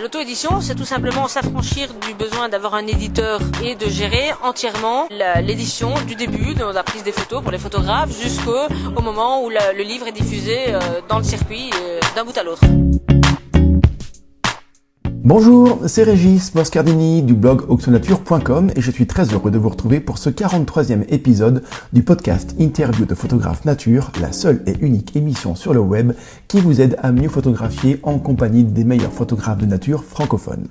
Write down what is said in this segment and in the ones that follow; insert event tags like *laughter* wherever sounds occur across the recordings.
L'auto-édition, c'est tout simplement s'affranchir du besoin d'avoir un éditeur et de gérer entièrement l'édition du début, de la prise des photos pour les photographes, jusqu'au moment où le livre est diffusé euh, dans le circuit euh, d'un bout à l'autre. Bonjour, c'est Régis Moscardini du blog auxonature.com et je suis très heureux de vous retrouver pour ce 43e épisode du podcast Interview de photographe nature, la seule et unique émission sur le web qui vous aide à mieux photographier en compagnie des meilleurs photographes de nature francophones.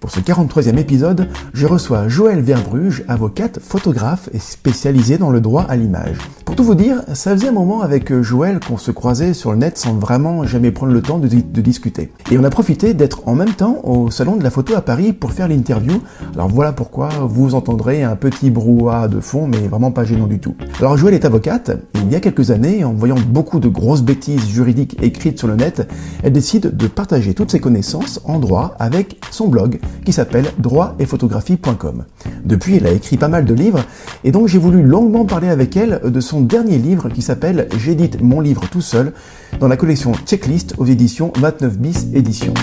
Pour ce 43e épisode, je reçois Joëlle Verbruge, avocate, photographe et spécialisée dans le droit à l'image. Pour tout vous dire, ça faisait un moment avec Joëlle qu'on se croisait sur le net sans vraiment jamais prendre le temps de, discuter. Et on a profité d'être en même temps au salon de la photo à Paris pour faire l'interview. Alors voilà pourquoi vous entendrez un petit brouhaha de fond, mais vraiment pas gênant du tout. Alors Joëlle est avocate, et il y a quelques années, en voyant beaucoup de grosses bêtises juridiques écrites sur le net, elle décide de partager toutes ses connaissances en droit avec son blog qui s'appelle droit-et-photographie.com. Depuis, elle a écrit pas mal de livres et donc j'ai voulu longuement parler avec elle de son dernier livre qui s'appelle J'édite mon livre tout seul dans la collection Checklist aux éditions 29 bis éditions.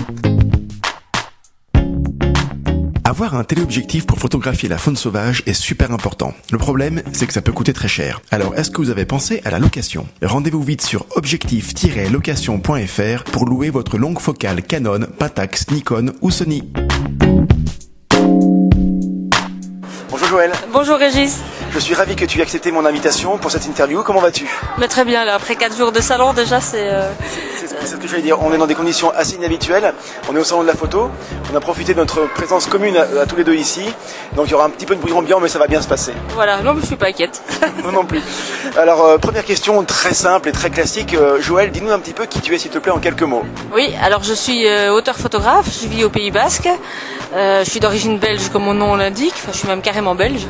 Avoir un téléobjectif pour photographier la faune sauvage est super important. Le problème, c'est que ça peut coûter très cher. Alors, est-ce que vous avez pensé à la location? Rendez-vous vite sur objectif-location.fr pour louer votre longue focale Canon, Patax, Nikon ou Sony. Bonjour Joël. Bonjour Régis. Je suis ravi que tu aies accepté mon invitation pour cette interview. Comment vas-tu? Mais Très bien, là, après 4 jours de salon déjà, c'est... Euh, c'est ce que je vais dire. On est dans des conditions assez inhabituelles. On est au salon de la photo. On a profité de notre présence commune à, tous les deux ici. Donc il y aura un petit peu de bruit ambiant, mais ça va bien se passer. Voilà, non, mais je suis pas inquiète. *laughs* non, non plus. Alors, euh, première question très simple et très classique. Euh, Joël, dis-nous un petit peu qui tu es, s'il te plaît, en quelques mots. Oui, alors je suis auteur-photographe. Je vis au Pays Basque. je suis d'origine belge, comme mon nom l'indique. Enfin, je suis même carrément belge.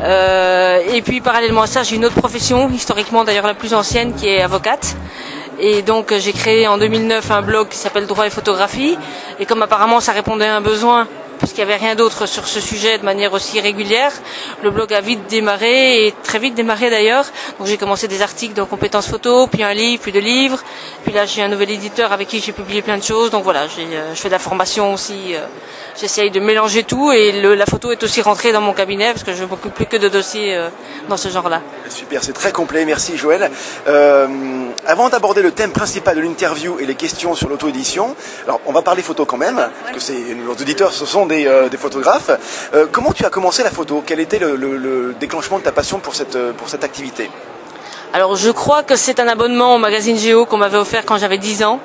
Euh, et puis parallèlement à ça, j'ai une autre profession, historiquement d'ailleurs la plus ancienne, qui est avocate. Et donc j'ai créé en 2009 un blog qui s'appelle Droit et photographie. Et comme apparemment ça répondait à un besoin, parce qu'il n'y avait rien d'autre sur ce sujet de manière aussi régulière, le blog a vite démarré et très vite démarré d'ailleurs. Donc j'ai commencé des articles de compétences photo, puis un livre, puis deux livres. Puis là j'ai un nouvel éditeur avec qui j'ai publié plein de choses. Donc voilà, euh, je fais de la formation aussi. Euh, j'essaye de mélanger tout et la photo est aussi rentrée dans mon cabinet parce que je ne m'occupe plus que de dossiers euh, dans ce genre-là. Super, c'est très complet, merci Joël. Avant d'aborder le thème principal de l'interview et les questions sur l'auto-édition, alors on va parler photo quand même, parce que nos auditeurs ce sont des, euh, photographes. comment tu as commencé la photo? Quel était le, déclenchement de ta passion pour cette, pour cette activité? Alors je crois que c'est un abonnement au magazine Géo qu'on m'avait offert quand j'avais 10 ans.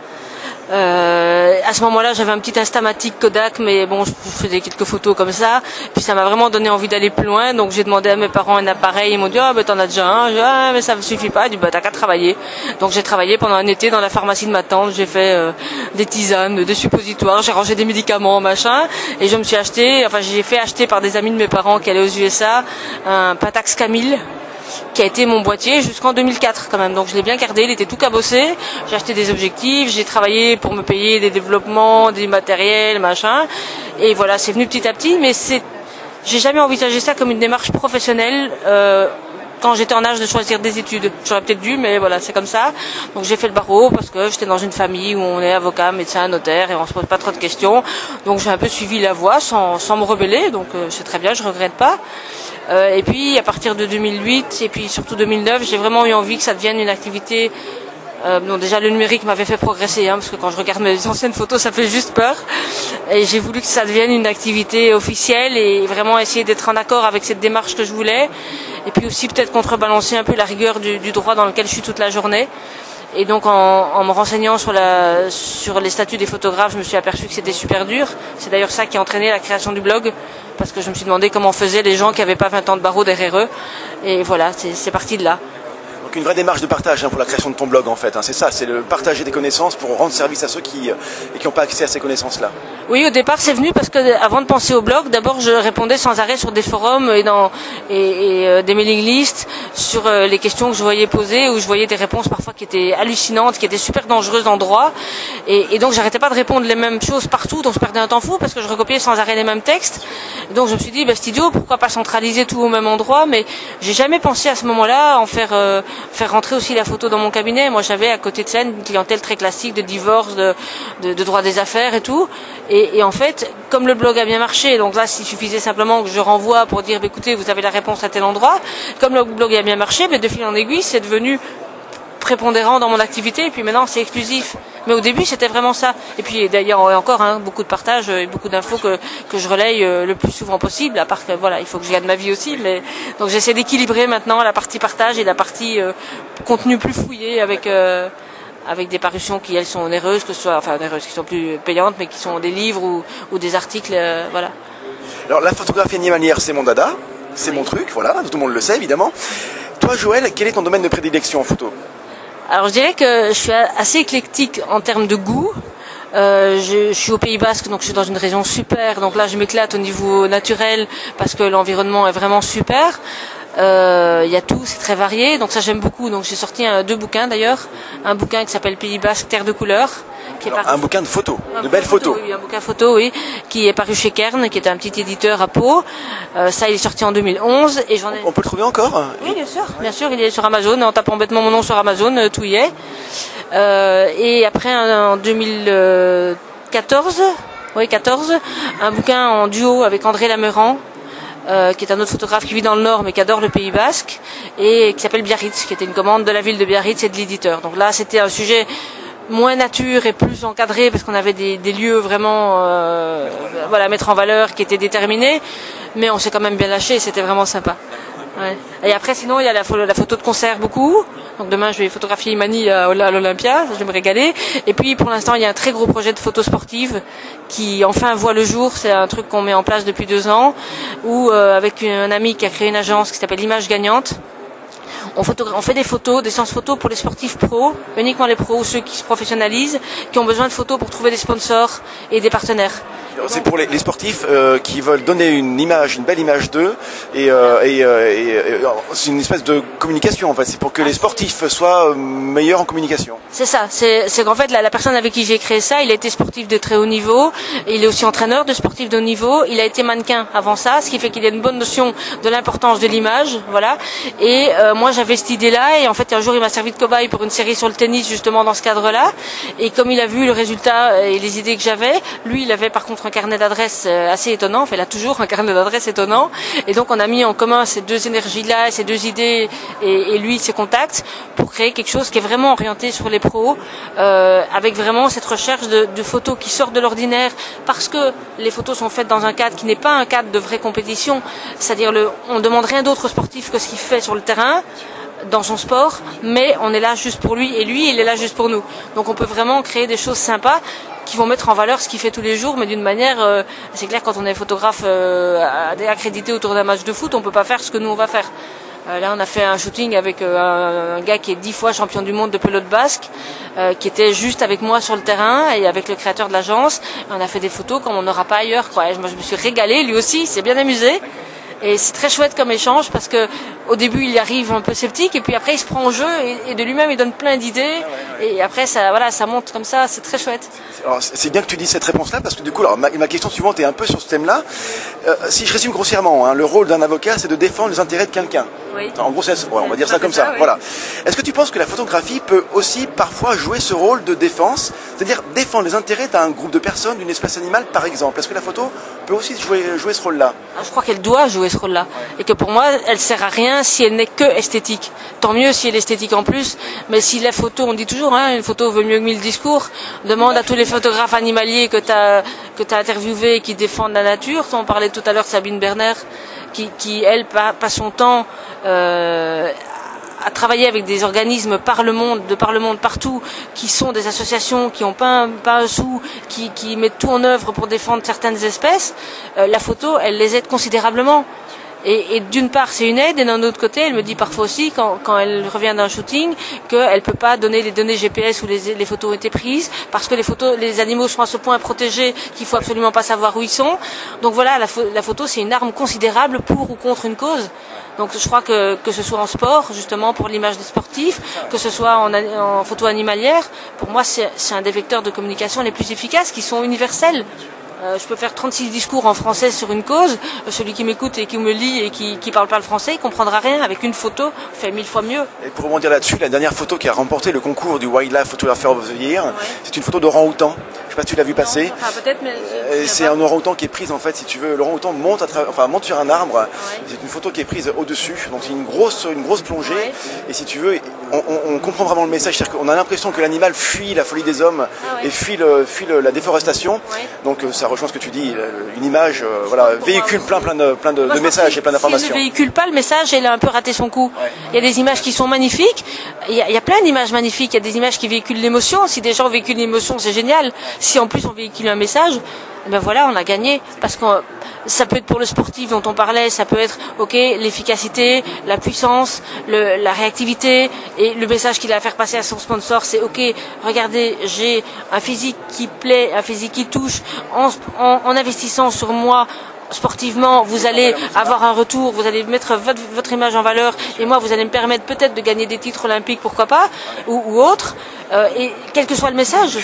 Euh, à ce moment-là, j'avais un petit Instamatic Kodak, mais bon, je faisais quelques photos comme ça. Puis ça m'a vraiment donné envie d'aller plus loin. Donc j'ai demandé à mes parents un appareil. Ils m'ont dit, ah, ben t'en as déjà un. Dit, ah, mais ça ne suffit pas. Du bah t'as qu'à travailler. Donc j'ai travaillé pendant un été dans la pharmacie de ma tante. J'ai fait euh, des tisanes, des suppositoires. J'ai rangé des médicaments, machin. Et je me suis acheté, enfin j'ai fait acheter par des amis de mes parents qui allaient aux USA un Patax Camille qui a été mon boîtier jusqu'en 2004 quand même. Donc je l'ai bien gardé, il était tout cabossé. J'ai acheté des objectifs, j'ai travaillé pour me payer des développements, des matériels, machin. Et voilà, c'est venu petit à petit, mais c'est, j'ai jamais envisagé ça comme une démarche professionnelle. Euh, quand j'étais en âge de choisir des études. J'aurais peut-être dû, mais voilà, c'est comme ça. Donc j'ai fait le barreau parce que j'étais dans une famille où on est avocat, médecin, notaire et on se pose pas trop de questions. Donc j'ai un peu suivi la voie sans, sans me rebeller. Donc euh, c'est très bien, je regrette pas. Euh, et puis à partir de 2008 et puis surtout 2009, j'ai vraiment eu envie que ça devienne une activité. Euh, déjà le numérique m'avait fait progresser, hein, parce que quand je regarde mes anciennes photos, ça fait juste peur. Et j'ai voulu que ça devienne une activité officielle et vraiment essayer d'être en accord avec cette démarche que je voulais. Et puis aussi peut-être contrebalancer un peu la rigueur du droit dans lequel je suis toute la journée. Et donc en, me renseignant sur, la, sur les statuts des photographes, je me suis aperçu que c'était super dur. C'est d'ailleurs ça qui a entraîné la création du blog, parce que je me suis demandé comment faisaient les gens qui n'avaient pas 20 ans de barreau derrière eux. Et voilà, c'est parti de là une vraie démarche de partage hein, pour la création de ton blog en fait. Hein. c'est ça, c'est le partager des connaissances pour rendre service à ceux qui euh, qui n'ont pas accès à ces connaissances-là. Oui, au départ c'est venu parce que avant de penser au blog, d'abord je répondais sans arrêt sur des forums et dans et, euh, des mailing lists sur euh, les questions que je voyais poser où je voyais des réponses parfois qui étaient hallucinantes, qui étaient super dangereuses en droit et, et donc j'arrêtais pas de répondre les mêmes choses partout, donc je perdais un temps fou parce que je recopiais sans arrêt les mêmes textes. donc je me suis dit, bah, c'est idiot, pourquoi pas centraliser tout au même endroit? Mais j'ai jamais pensé à ce moment-là en faire faire rentrer aussi la photo dans mon cabinet. Moi, j'avais à côté de ça une clientèle très classique de divorce, de, de, de droit des affaires et tout. Et, et, en fait, comme le blog a bien marché, donc là, s'il suffisait simplement que je renvoie pour dire, bah, écoutez, vous avez la réponse à tel endroit. Comme le blog a bien marché, mais de fil en aiguille, c'est devenu prépondérant dans mon activité et puis maintenant c'est exclusif. Mais au début c'était vraiment ça. Et puis d'ailleurs encore hein, beaucoup de partages et beaucoup d'infos que, que je relaye euh, le plus souvent possible. À part que voilà il faut que je gagne ma vie aussi. Mais donc j'essaie d'équilibrer maintenant la partie partage et la partie euh, contenu plus fouillé avec euh, avec des parutions qui elles sont onéreuses, que ce soit enfin onéreuses, qui sont plus payantes, mais qui sont des livres ou, ou des articles, euh, voilà. Alors la photographie animalière c'est mon dada, c'est oui. mon truc, voilà, tout le monde le sait évidemment. Toi Joël, quel est ton domaine de prédilection en photo? Alors je dirais que je suis assez éclectique en termes de goût. Euh, je, je, suis au Pays Basque, donc je suis dans une région super. Donc là, je m'éclate au niveau naturel parce que l'environnement est vraiment super. Il euh, y a tout, c'est très varié. Donc ça, j'aime beaucoup. Donc j'ai sorti un, deux bouquins d'ailleurs. Un bouquin qui s'appelle Pays Basque, Terre de couleur. Qui Alors, est paru... Un bouquin de photos, de belles photos. Oui, un bouquin photo, oui, qui est paru chez Kern, qui est un petit éditeur à Pau. Euh, ça, il est sorti en 2011 et j'en ai. On peut le trouver encore Oui, bien sûr, bien sûr, il est sur Amazon. En tapant bêtement mon nom sur Amazon, euh, tout y est. Euh, et après, en 2014, oui, 14, un bouquin en duo avec André Lameran, euh, qui est un autre photographe qui vit dans le Nord mais qui adore le Pays Basque et qui s'appelle Biarritz, qui était une commande de la ville de Biarritz et de l'éditeur. Donc là, c'était un sujet moins nature et plus encadré parce qu'on avait des, des, lieux vraiment euh, voilà, mettre en valeur qui étaient déterminés, mais on s'est quand même bien lâché, c'était vraiment sympa. Et après, sinon, il y a la, la, photo de concert beaucoup. Donc demain, je vais photographier Imani à, à l'Olympia, je vais me régaler. Et puis, pour l'instant, il y a un très gros projet de photo sportive qui enfin voit le jour. C'est un truc qu'on met en place depuis deux ans, où euh, avec un ami qui a créé une agence qui s'appelle Image Gagnante, on, on, fait des photos, des séances photos pour les sportifs pros, uniquement les pros, ceux qui se professionnalisent, qui ont besoin de photos pour trouver des sponsors et des partenaires. C'est pour les, sportifs euh, qui veulent donner une image, une belle image d'eux, et, euh, euh, c'est une espèce de communication. En fait, c'est pour que les sportifs soient meilleurs en communication. C'est ça. C'est qu'en fait, la, la, personne avec qui j'ai créé ça, il a été sportif de très haut niveau. Il est aussi entraîneur de sportifs de haut niveau. Il a été mannequin avant ça, ce qui fait qu'il a une bonne notion de l'importance de l'image, voilà. Et moi, j'avais cette idée-là, et en fait, un jour, il m'a servi de cobaye pour une série sur le tennis, justement dans ce cadre-là. Et comme il a vu le résultat et les idées que j'avais, lui, il avait par contre un carnet d'adresses assez étonnant. Enfin, il a toujours un carnet d'adresses étonnant. Et donc, on a mis en commun ces deux énergies-là, ces deux idées, et, lui, ses contacts, pour créer quelque chose qui est vraiment orienté sur les pros, euh, avec vraiment cette recherche de, photos qui sortent de l'ordinaire, parce que les photos sont faites dans un cadre qui n'est pas un cadre de vraie compétition. C'est-à-dire, on demande rien d'autre au sportif que ce qu'il fait sur le terrain dans son sport, mais on est là juste pour lui et lui, il est là juste pour nous. Donc on peut vraiment créer des choses sympas qui vont mettre en valeur ce qu'il fait tous les jours, mais d'une manière, euh, c'est clair, quand on est photographe euh, accrédité autour d'un match de foot, on peut pas faire ce que nous on va faire. Euh, là, on a fait un shooting avec euh, un, gars qui est dix fois champion du monde de pelote basque, qui était juste avec moi sur le terrain et avec le créateur de l'agence. On a fait des photos comme on n'aura pas ailleurs. Quoi. Et moi, je me suis régalée, lui aussi, il s'est bien amusé. Et c'est très chouette comme échange parce que au début il y arrive un peu sceptique et puis après il se prend au jeu et, et de lui-même il donne plein d'idées et après ça voilà ça monte comme ça c'est très chouette. C'est bien que tu dis cette réponse-là parce que du coup alors, ma, ma, question suivante est un peu sur ce thème-là. Euh, si je résume grossièrement, hein, le rôle d'un avocat c'est de défendre les intérêts de quelqu'un. Oui. En gros, ouais, on va dire ça comme ça. ça oui. Voilà. Est-ce que tu penses que la photographie peut aussi parfois jouer ce rôle de défense, c'est-à-dire défendre les intérêts d'un groupe de personnes, d'une espèce animale, par exemple Est-ce que la photo peut aussi jouer, jouer ce rôle-là? Je crois qu'elle doit jouer ce rôle-là, et que pour moi, elle sert à rien si elle n'est que esthétique. Tant mieux si elle est esthétique en plus, mais si la photo, on dit toujours, hein, une photo vaut mieux que mille discours. Demande à tous les photographes animaliers que tu as que as interviewés qui défendent la nature. On parlait tout à l'heure de Sabine Berner qui, elle passe son temps euh, à travailler avec des organismes par monde, de par le monde partout, qui sont des associations qui n'ont pas, un, sou, qui, qui mettent tout en œuvre pour défendre certaines espèces, euh, la photo, elle les aide considérablement. Et, d'une part, c'est une aide, et d'un autre côté, elle me dit parfois aussi, quand, elle revient d'un shooting, qu'elle ne peut pas donner les données GPS où les, photos ont été prises, parce que les, photos, les animaux sont à ce point protégés qu'il faut absolument pas savoir où ils sont. Donc voilà, la, photo, c'est une arme considérable pour ou contre une cause. Donc je crois que, que ce soit en sport, justement pour l'image des sportifs, que ce soit en photo animalière, pour moi c'est un des vecteurs de communication les plus efficaces, qui sont universels. Euh, je peux faire 36 discours en français sur une cause. Celui qui m'écoute et qui me lit et qui, qui parle pas le français, il comprendra rien. Avec une photo, on fait mille fois mieux. Et pour rebondir là-dessus, la dernière photo qui a remporté le concours du Wildlife Photographer of the Year, c'est une photo d'orang-outan. Je sais pas si tu l'as vu passer. peut-être, mais c'est un orang-outan qui est prise en fait, si tu veux. L'orang-outan monte, à enfin, monte sur un arbre. C'est une photo qui est prise au-dessus, donc c'est une grosse, une grosse plongée. Et si tu veux, on, comprend vraiment le message, c'est-à-dire qu'on a l'impression que l'animal fuit la folie des hommes ah et fuit, le, fuit la déforestation. Donc euh, ça rejoint ce que tu dis, une image, euh, voilà, véhicule plein, plein de, plein de, messages et plein d'informations. Si ne véhicule pas le message, il a un peu raté son coup. Il y a des images qui sont magnifiques. Il y a, il y a plein d'images magnifiques. Il y a des images qui véhiculent l'émotion. Si des gens véhiculent l'émotion, c'est génial. Si en plus on véhicule un message, ben voilà, on a gagné. Parce que ça peut être pour le sportif dont on parlait, ça peut être ok l'efficacité, la puissance, le, la réactivité et le message qu'il a à faire passer à son sponsor, c'est ok. Regardez, j'ai un physique qui plaît, un physique qui touche. En, en, en investissant sur moi, sportivement, vous allez avoir un retour, vous allez mettre votre, image en valeur, et moi, vous allez me permettre peut-être de gagner des titres olympiques, pourquoi pas, ou, ou autres. Euh, et quel que soit le message,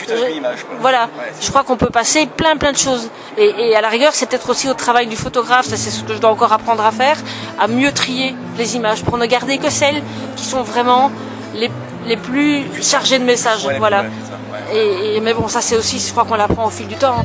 voilà, je crois qu'on peut passer plein plein de choses. Et, à la rigueur, c'est peut-être aussi au travail du photographe, ça c'est ce que je dois encore apprendre à faire, à mieux trier les images pour ne garder que celles qui sont vraiment les, les plus chargées de messages. voilà. Et, mais bon, ça c'est aussi, je crois qu'on l'apprend au fil du temps.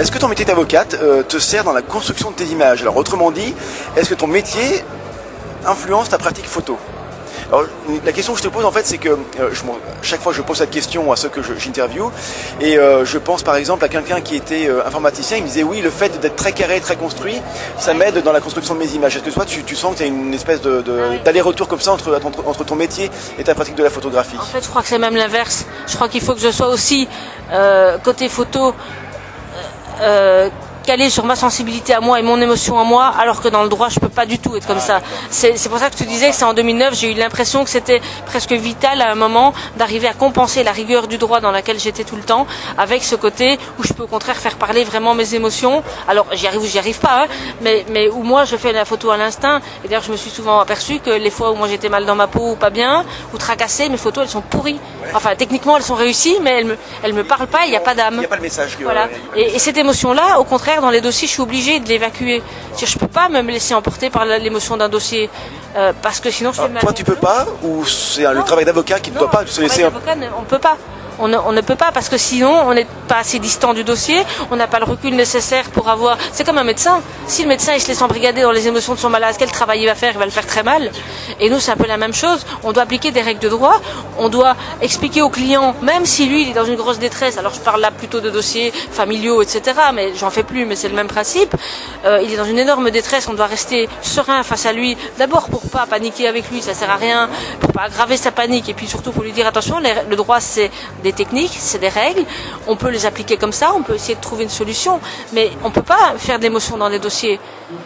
Est-ce que ton métier d'avocate euh, te sert dans la construction de tes images? Alors autrement dit, est-ce que ton métier influence ta pratique photo? Alors, la question que je te pose en fait, c'est que euh, chaque fois je pose cette question à ceux que j'interview, et euh, je pense par exemple à quelqu'un qui était informaticien, il me disait oui, le fait d'être très carré, très construit, ça m'aide dans la construction de mes images. Est-ce que toi tu, sens qu'il y a une espèce de, ah d'aller-retour comme ça entre, entre, ton métier et ta pratique de la photographie? En fait, je crois que c'est même l'inverse. Je crois qu'il faut que je sois aussi côté photo euh, calé sur ma sensibilité à moi et mon émotion à moi, alors que dans le droit, je peux pas du tout être comme ça. C'est pour ça que tu disais que c'est en 2009, j'ai eu l'impression que c'était presque vital à un moment d'arriver à compenser la rigueur du droit dans laquelle j'étais tout le temps, avec ce côté où je peux au contraire faire parler vraiment mes émotions. Alors j'y arrive ou j'y arrive pas, hein, mais, mais où moi je fais la photo à l'instinct. Et d'ailleurs, je me suis souvent aperçu que les fois où moi j'étais mal dans ma peau ou pas bien, ou tracassée, mes photos elles sont pourries. Enfin, techniquement elles sont réussies, mais elles me, elles me parlent pas, il n'y a pas d'âme. Il n'y a pas le message. voilà. et, et cette émotion-là, au contraire, dans les dossiers, je suis obligée de l'évacuer. Je peux pas me laisser emporter par l'émotion d'un dossier. Euh, parce que sinon je fais mal. Toi tu peux pas ou c'est le travail d'avocat qui ne doit pas se laisser. On peut pas on ne, peut pas parce que sinon on n'est pas assez distant du dossier, on n'a pas le recul nécessaire pour avoir. C'est comme un médecin. Si le médecin il se laisse embrigader dans les émotions de son malade, quel travail il va faire Il va le faire très mal. Et nous c'est un peu la même chose. On doit appliquer des règles de droit. On doit expliquer au client, même si lui il est dans une grosse détresse. Alors je parle là plutôt de dossiers familiaux, etc. Mais j'en fais plus. Mais c'est le même principe. Euh, il est dans une énorme détresse. On doit rester serein face à lui. D'abord pour pas paniquer avec lui, ça sert à rien. Pour pas aggraver sa panique. Et puis surtout pour lui dire attention, le droit c'est des techniques, c'est des règles, on peut les appliquer comme ça, on peut essayer de trouver une solution, mais on ne peut pas faire d'émotion dans les dossiers.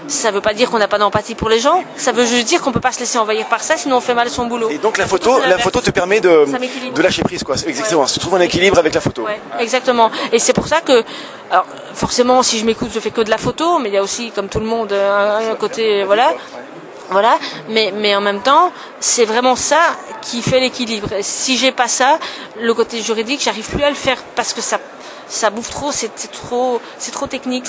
Ça ne veut pas dire qu'on n'a pas d'empathie pour les gens, ça veut juste dire qu'on ne peut pas se laisser envahir par ça, sinon on fait mal son boulot. Et donc la photo, la photo te permet de, de lâcher prise, quoi. Exactement, se trouve un équilibre avec la photo. exactement. Et c'est pour ça que, alors forcément, si je m'écoute, je fais que de la photo, mais il y a aussi, comme tout le monde, un, côté, voilà. Voilà, mais, mais en même temps, c'est vraiment ça qui fait l'équilibre. Si j'ai pas ça, le côté juridique, j'arrive plus à le faire parce que ça, ça bouffe trop, c'est trop, c'est trop technique,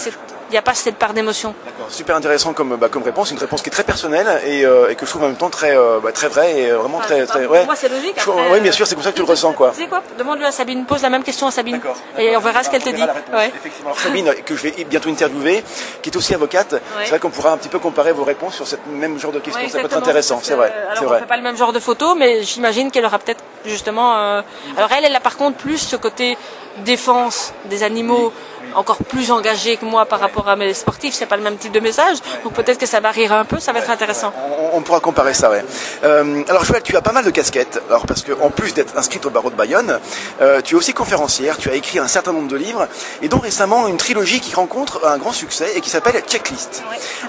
il n'y a pas cette part d'émotion. D'accord, super intéressant comme, bah, comme réponse, une réponse qui est très personnelle et, euh, et que je trouve en même temps très, euh, bah, très vraie et euh, vraiment très, très. Pour moi, c'est logique. oui, bien sûr, c'est comme ça que tu le ressens, quoi. Tu sais quoi? Demande-lui à Sabine, pose la même question à Sabine. Et on verra ce qu'elle te dit. Ouais. Effectivement. Alors, Sabine, que je vais bientôt interviewer, qui est aussi avocate, c'est vrai qu'on pourra un petit peu comparer vos réponses sur ce même genre de questions. ça peut être intéressant, c'est vrai. alors, on ne fait pas le même genre de photos, mais j'imagine qu'elle aura peut-être justement. Alors, elle, elle a par contre plus ce côté défense des animaux encore plus engagé que moi par rapport à mes sportifs, c'est pas le même type de message, donc peut-être que ça variera un peu, ça va être intéressant. On, pourra comparer ça, ouais. Euh, alors Joël, tu as pas mal de casquettes, alors parce que en plus d'être inscrite au barreau de Bayonne, euh, tu es aussi conférencière, tu as écrit un certain nombre de livres, et dont récemment une trilogie qui rencontre un grand succès et qui s'appelle Checklist.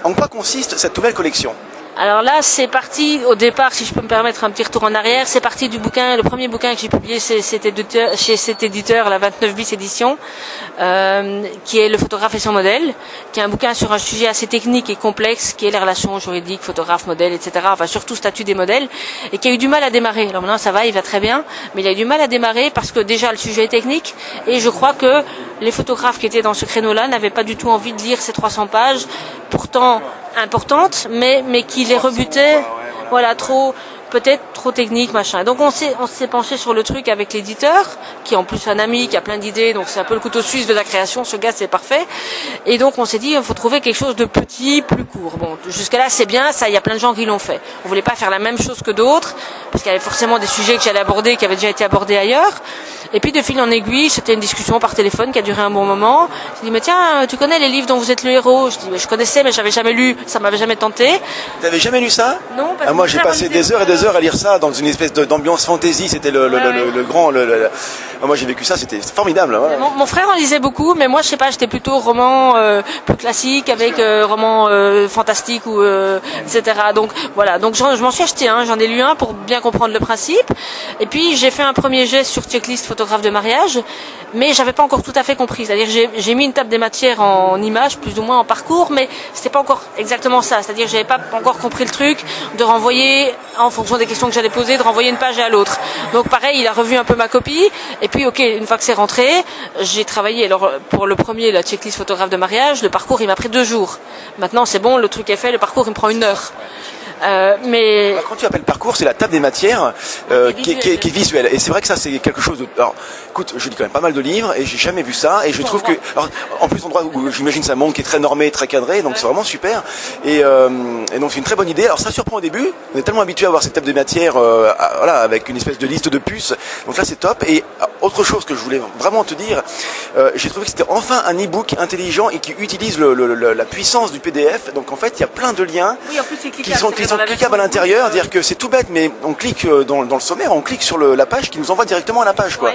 En quoi consiste cette nouvelle collection? Alors là, c'est parti au départ, si je peux me permettre un petit retour en arrière, c'est parti du bouquin, le premier bouquin que j'ai publié c'était chez cet éditeur, la 29 bis édition, euh, qui est Le photographe et son modèle, qui est un bouquin sur un sujet assez technique et complexe, qui est les relations juridiques, photographe, modèle, etc. Enfin, surtout statut des modèles, et qui a eu du mal à démarrer. Alors maintenant, ça va, il va très bien, mais il a eu du mal à démarrer parce que déjà le sujet est technique, et je crois que les photographes qui étaient dans ce créneau-là n'avaient pas du tout envie de lire ces 300 pages, pourtant importantes, mais, mais qui les rebutaient, voilà, trop, peut-être trop technique, machin. Donc on s'est on s'est penché sur le truc avec l'éditeur, qui est en plus un ami, qui a plein d'idées, donc c'est un peu le couteau suisse de la création. Ce gars c'est parfait. Et donc on s'est dit il faut trouver quelque chose de petit, plus court. Bon, jusqu'à là c'est bien, ça il y a plein de gens qui l'ont fait. On voulait pas faire la même chose que d'autres, parce qu'il y avait forcément des sujets que j'allais aborder qui avaient déjà été abordés ailleurs. Et puis de fil en aiguille, c'était une discussion par téléphone qui a duré un bon moment. Je dit mais tiens, tu connais les livres dont vous êtes le héros? Je dis mais je connaissais mais j'avais jamais lu, ça m'avait jamais tenté. Tu n'avais jamais lu ça? Non. Parce ah, moi j'ai passé des heures et des heures à lire ça dans une espèce d'ambiance fantasy. C'était le, le, le, le, grand. Moi j'ai vécu ça, c'était formidable. Hein. Mon, frère en lisait beaucoup, mais moi je sais pas, j'étais plutôt roman euh, plus classique avec euh, roman euh, fantastique ou euh, etc. Donc voilà, donc je m'en suis acheté un, j'en ai lu un pour bien comprendre le principe. Et puis j'ai fait un premier geste sur checklist photographe de mariage, mais j'avais pas encore tout à fait compris. C'est-à-dire j'ai mis une table des matières en images, plus ou moins en parcours, mais c'était pas encore exactement ça. C'est-à-dire j'avais pas encore compris le truc de renvoyer en fonction des questions que j'allais poser, de renvoyer une page à l'autre. Donc pareil, il a revu un peu ma copie. Et puis ok, une fois que c'est rentré, j'ai travaillé. Alors pour le premier, la checklist photographe de mariage, le parcours il m'a pris deux jours. Maintenant c'est bon, le truc est fait, le parcours il me prend une heure. Euh, mais quand tu appelles parcours, c'est la table des matières euh, qui, est, qui, qui, est, visuelle. Et c'est vrai que ça, c'est quelque chose de. Alors, écoute, je lis quand même pas mal de livres et j'ai jamais vu ça. Et je trouve que, alors, en plus, endroit où j'imagine un monde qui est très normé, très cadré, donc c'est vraiment super. Et, euh, et donc c'est une très bonne idée. Alors ça surprend au début. On est tellement habitué à voir cette table des matières, voilà, avec une espèce de liste de puces. Donc là, c'est top. Et autre chose que je voulais vraiment te dire, j'ai trouvé que c'était enfin un e-book intelligent et qui utilise le, le, la puissance du PDF. Donc en fait, il y a plein de liens oui, en plus, qui sont sont cliquables à l'intérieur, dire que c'est tout bête, mais on clique euh, dans, dans le sommaire, on clique sur le, la page qui nous envoie directement à la page, quoi.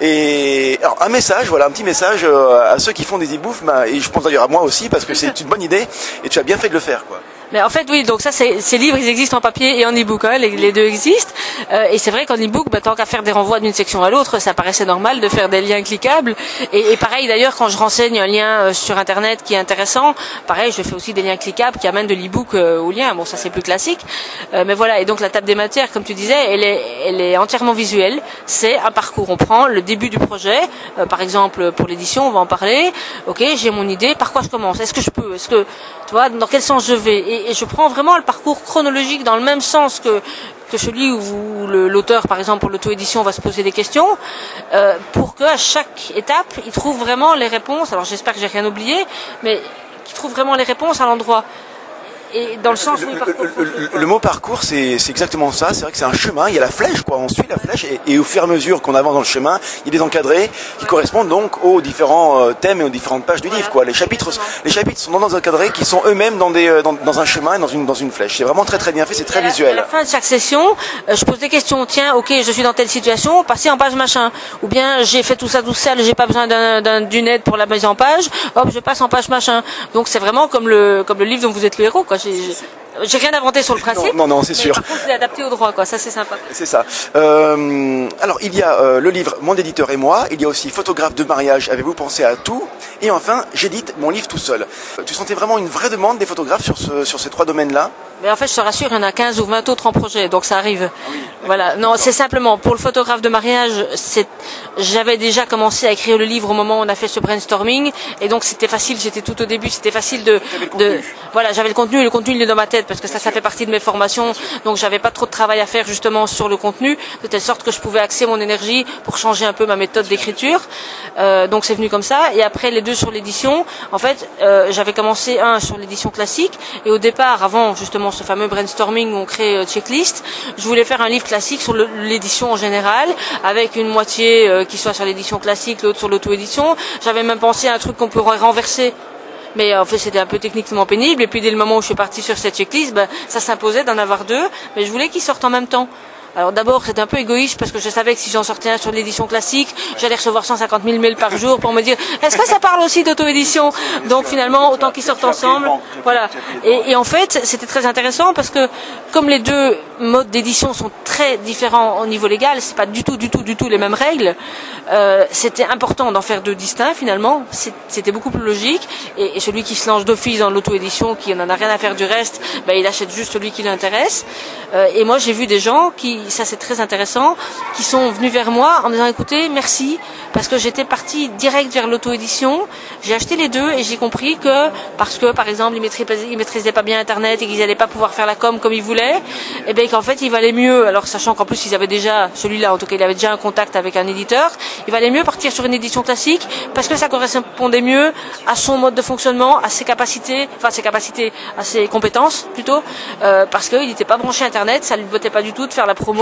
Et alors un message, voilà, un petit message euh, à ceux qui font des e-books, bah, et je pense d'ailleurs à moi aussi parce que c'est *laughs* une bonne idée et tu as bien fait de le faire, quoi. Mais en fait, oui, donc ça, ces livres, ils existent en papier et en e-book, hein, les, deux existent. Euh, et c'est vrai qu'en e-book, bah, tant qu'à faire des renvois d'une section à l'autre, ça paraissait normal de faire des liens cliquables. Et, pareil, d'ailleurs, quand je renseigne un lien euh, sur Internet qui est intéressant, pareil, je fais aussi des liens cliquables qui amènent de l'e-book euh, au lien. Bon, ça c'est plus classique. Mais voilà, et donc la table des matières, comme tu disais, elle est, elle est entièrement visuelle. C'est un parcours. On prend le début du projet, par exemple pour l'édition, on va en parler. Ok, j'ai mon idée, par quoi je commence? Est-ce que je peux? Est-ce que, tu vois, dans quel sens je vais? Et, je prends vraiment le parcours chronologique dans le même sens que, que celui où l'auteur, par exemple, pour l'auto-édition, va se poser des questions, euh, pour qu'à chaque étape, il trouve vraiment les réponses. Alors j'espère que j'ai rien oublié, mais qu'il trouve vraiment les réponses à l'endroit et dans le sens où le, mot parcours, c'est exactement ça. C'est vrai que c'est un chemin. Il y a la flèche, quoi. On suit la flèche et, au fur et à mesure qu'on avance dans le chemin, il est encadré qui correspondent donc aux différents euh, thèmes et aux différentes pages du livre, quoi. Les chapitres, les chapitres sont dans un encadré qui sont eux-mêmes dans des euh, dans, un chemin, dans une dans une flèche. C'est vraiment très très bien fait. C'est très visuel. À la fin de chaque session, euh, je pose des questions. Tiens, ok, je suis dans telle situation, passez en page machin. Ou bien j'ai fait tout ça tout seul, j'ai pas besoin d'une aide pour la mise en page. Hop, je passe en page machin. Donc c'est vraiment comme le comme le livre dont vous êtes le héros, quoi j'ai rien inventé sur le principe. Non, non, c'est sûr. Par contre, je l'ai adapté au droit, quoi. Ça, c'est sympa. C'est ça. Euh, alors, il y a euh, le livre Mon éditeur et moi. Il y a aussi Photographe de mariage. Avez-vous pensé à tout? Et enfin, j'édite mon livre tout seul. Tu sentais vraiment une vraie demande des photographes sur, ce, sur ces trois domaines-là? Mais en fait, je te rassure, il y en a 15 ou 20 autres en projet, donc ça arrive. Ah voilà. Non, c'est simplement pour le photographe de mariage. J'avais déjà commencé à écrire le livre au moment où on a fait ce brainstorming, et donc c'était facile. J'étais tout au début, c'était facile de, de, voilà, j'avais le contenu, et le contenu il est dans ma tête parce que ça, ça fait partie de mes formations. Donc j'avais pas trop de travail à faire justement sur le contenu, de telle sorte que je pouvais axer mon énergie pour changer un peu ma méthode d'écriture. Euh, donc c'est venu comme ça. Et après les deux sur l'édition, en fait, euh, j'avais commencé un sur l'édition classique, et au départ, avant justement ce fameux brainstorming où on crée euh, checklist. Je voulais faire un livre classique sur l'édition en général, avec une moitié euh, qui soit sur l'édition classique, l'autre sur l'auto-édition. J'avais même pensé à un truc qu'on pourrait renverser mais en fait c'était un peu techniquement pénible et puis dès le moment où je suis partie sur cette checklist ben, ça s'imposait d'en avoir deux mais je voulais qu'ils sortent en même temps Alors d'abord, c'était un peu égoïste parce que je savais que si j'en sortais un sur l'édition classique, j'allais recevoir 150 000 mails par jour pour me dire est-ce que ça parle aussi d'auto-édition? Donc finalement, autant qu'ils sortent ensemble. Voilà. Et, et en fait, c'était très intéressant parce que comme les deux modes d'édition sont très différents au niveau légal, c'est pas du tout, du tout, du tout les mêmes règles. Euh, c'était important d'en faire deux distincts finalement. C'était beaucoup plus logique. Et, et, celui qui se lance d'office dans l'auto-édition, qui n'en a rien à faire du reste, ben, il achète juste celui qui l'intéresse. Euh, et moi, j'ai vu des gens qui, ça c'est très intéressant, qui sont venus vers moi en disant écoutez, merci, parce que j'étais parti direct vers l'auto-édition. J'ai acheté les deux et j'ai compris que parce que par exemple ils maîtrisaient, maîtrisaient pas bien Internet et qu'ils n'allaient pas pouvoir faire la com comme ils voulaient, et eh bien qu'en fait il valait mieux. Alors sachant qu'en plus ils avaient déjà celui-là, en tout cas il avait déjà un contact avec un éditeur, il valait mieux partir sur une édition classique parce que ça correspondait mieux à son mode de fonctionnement, à ses capacités, enfin ses capacités, à ses compétences plutôt, euh, parce qu'il n'était pas branché Internet, ça lui bottait pas du tout de faire la promo